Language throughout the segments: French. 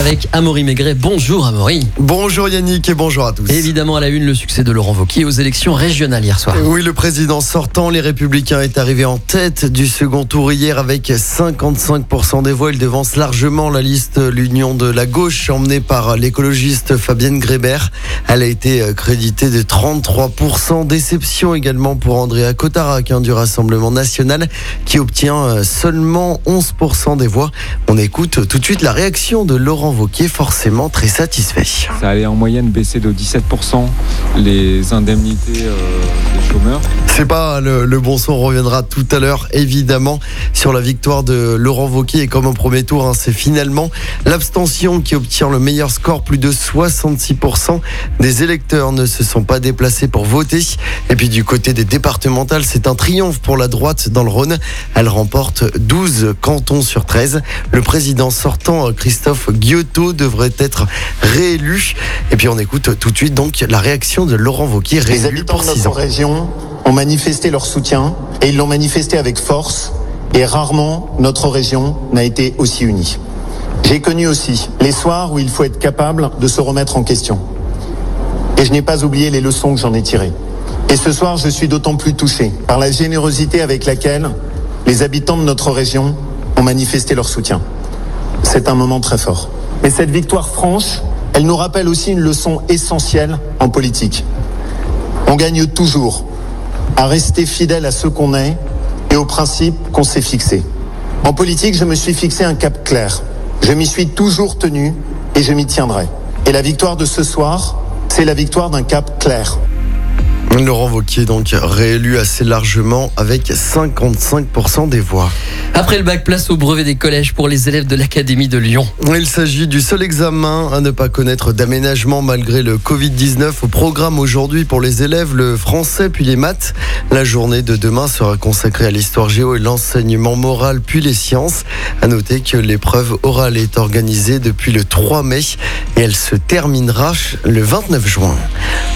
Avec Amaury Maigret. Bonjour Amaury. Bonjour Yannick et bonjour à tous. Évidemment à la une, le succès de Laurent Wauquiez aux élections régionales hier soir. Oui, le président sortant, les Républicains, est arrivé en tête du second tour hier avec 55% des voix. Il devance largement la liste L'Union de la gauche, emmenée par l'écologiste Fabienne Grébert. Elle a été créditée de 33%. Déception également pour Andrea Cotarac hein, du Rassemblement national qui obtient seulement 11% des voix. On écoute tout de suite la réaction de Laurent Wauquiez, forcément très satisfait. Ça allait en moyenne baisser de 17% les indemnités euh, des chômeurs. C'est pas le, le, bon son, on reviendra tout à l'heure évidemment sur la victoire de Laurent Wauquiez et comme au premier tour, hein, c'est finalement l'abstention qui obtient le meilleur score, plus de 66% des électeurs ne se sont pas déplacés pour voter. Et puis du côté des départementales, c'est un triomphe pour la droite dans le Rhône. Elle remporte 12 cantons sur 13. Le président sortant, Christophe Guillotot, devrait être réélu. Et puis on écoute tout de suite donc la réaction de Laurent Wauquiez, Les habitants de notre région ont manifesté leur soutien et ils l'ont manifesté avec force et rarement notre région n'a été aussi unie. J'ai connu aussi les soirs où il faut être capable de se remettre en question. Et je n'ai pas oublié les leçons que j'en ai tirées. Et ce soir, je suis d'autant plus touché par la générosité avec laquelle les habitants de notre région ont manifesté leur soutien. C'est un moment très fort. Mais cette victoire franche, elle nous rappelle aussi une leçon essentielle en politique. On gagne toujours à rester fidèle à ce qu'on est et aux principes qu'on s'est fixés. En politique, je me suis fixé un cap clair. Je m'y suis toujours tenu et je m'y tiendrai. Et la victoire de ce soir, c'est la victoire d'un cap clair. Laurent Wauquiez donc réélu assez largement avec 55% des voix. Après le bac, place au brevet des collèges pour les élèves de l'Académie de Lyon. Il s'agit du seul examen à ne pas connaître d'aménagement malgré le Covid-19 au programme aujourd'hui pour les élèves, le français puis les maths. La journée de demain sera consacrée à l'histoire géo et l'enseignement moral puis les sciences. À noter que l'épreuve orale est organisée depuis le 3 mai et elle se terminera le 29 juin.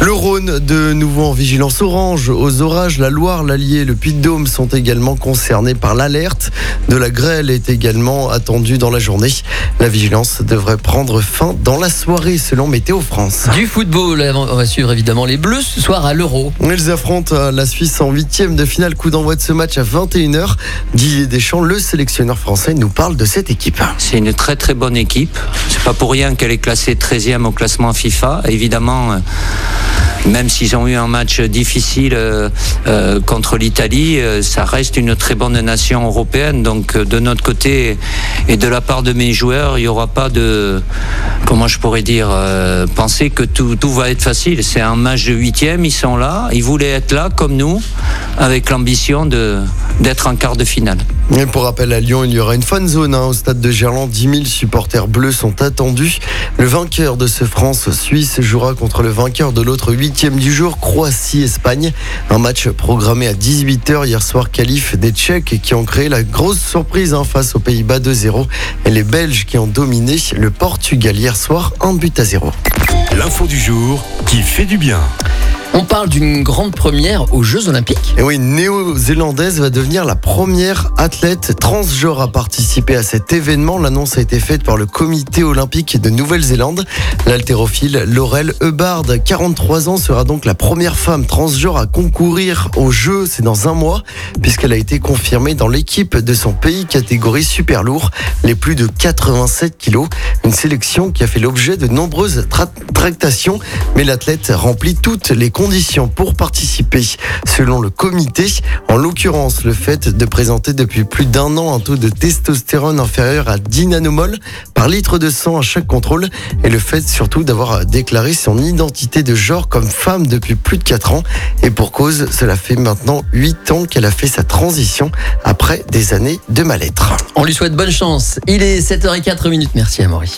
Le Rhône de nouveau en vigilance orange aux orages. La Loire, l'Allier et le Puy-de-Dôme sont également concernés par l'alerte. De la grêle est également attendue dans la journée. La vigilance devrait prendre fin dans la soirée selon Météo France. Du football, on va suivre évidemment les Bleus ce soir à l'Euro. Ils affrontent la Suisse en huitième de finale. Coup d'envoi de ce match à 21h. Didier Deschamps, le sélectionneur français, nous parle de cette équipe. C'est une très très bonne équipe. C'est pas pour rien qu'elle est classée 13e au classement FIFA. Évidemment, même s'ils ont eu un match difficile euh, euh, contre l'Italie, euh, ça reste une très bonne nation européenne. Donc de notre côté et de la part de mes joueurs, il n'y aura pas de, comment je pourrais dire, penser que tout, va être facile. C'est un match de huitième, ils sont là, ils voulaient être là comme nous, avec l'ambition d'être en quart de finale. Et pour rappel, à Lyon, il y aura une fan zone hein, au stade de Gerland. 10 000 supporters bleus sont attendus. Le vainqueur de ce France-Suisse jouera contre le vainqueur de l'autre huitième du jour, Croatie-Espagne. Un match programmé à 18h hier soir, qualif des Tchèques qui ont créé la grosse surprise hein, face aux Pays-Bas 2-0 et les Belges qui ont dominé le Portugal hier soir, un but à 0. L'info du jour qui fait du bien. On parle d'une grande première aux Jeux Olympiques. Et oui, néo-zélandaise va devenir la première athlète transgenre à participer à cet événement. L'annonce a été faite par le comité olympique de Nouvelle-Zélande. L'haltérophile Laurel Eubard, 43 ans, sera donc la première femme transgenre à concourir aux Jeux. C'est dans un mois, puisqu'elle a été confirmée dans l'équipe de son pays catégorie super lourd, les plus de 87 kilos. Une sélection qui a fait l'objet de nombreuses tractations, mais l'athlète remplit toutes les conditions pour participer selon le comité. En l'occurrence, le fait de présenter depuis plus d'un an un taux de testostérone inférieur à 10 nanomol par litre de sang à chaque contrôle et le fait surtout d'avoir déclaré son identité de genre comme femme depuis plus de 4 ans. Et pour cause, cela fait maintenant 8 ans qu'elle a fait sa transition après des années de mal-être. On lui souhaite bonne chance. Il est 7h04 minutes. Merci à Maurice.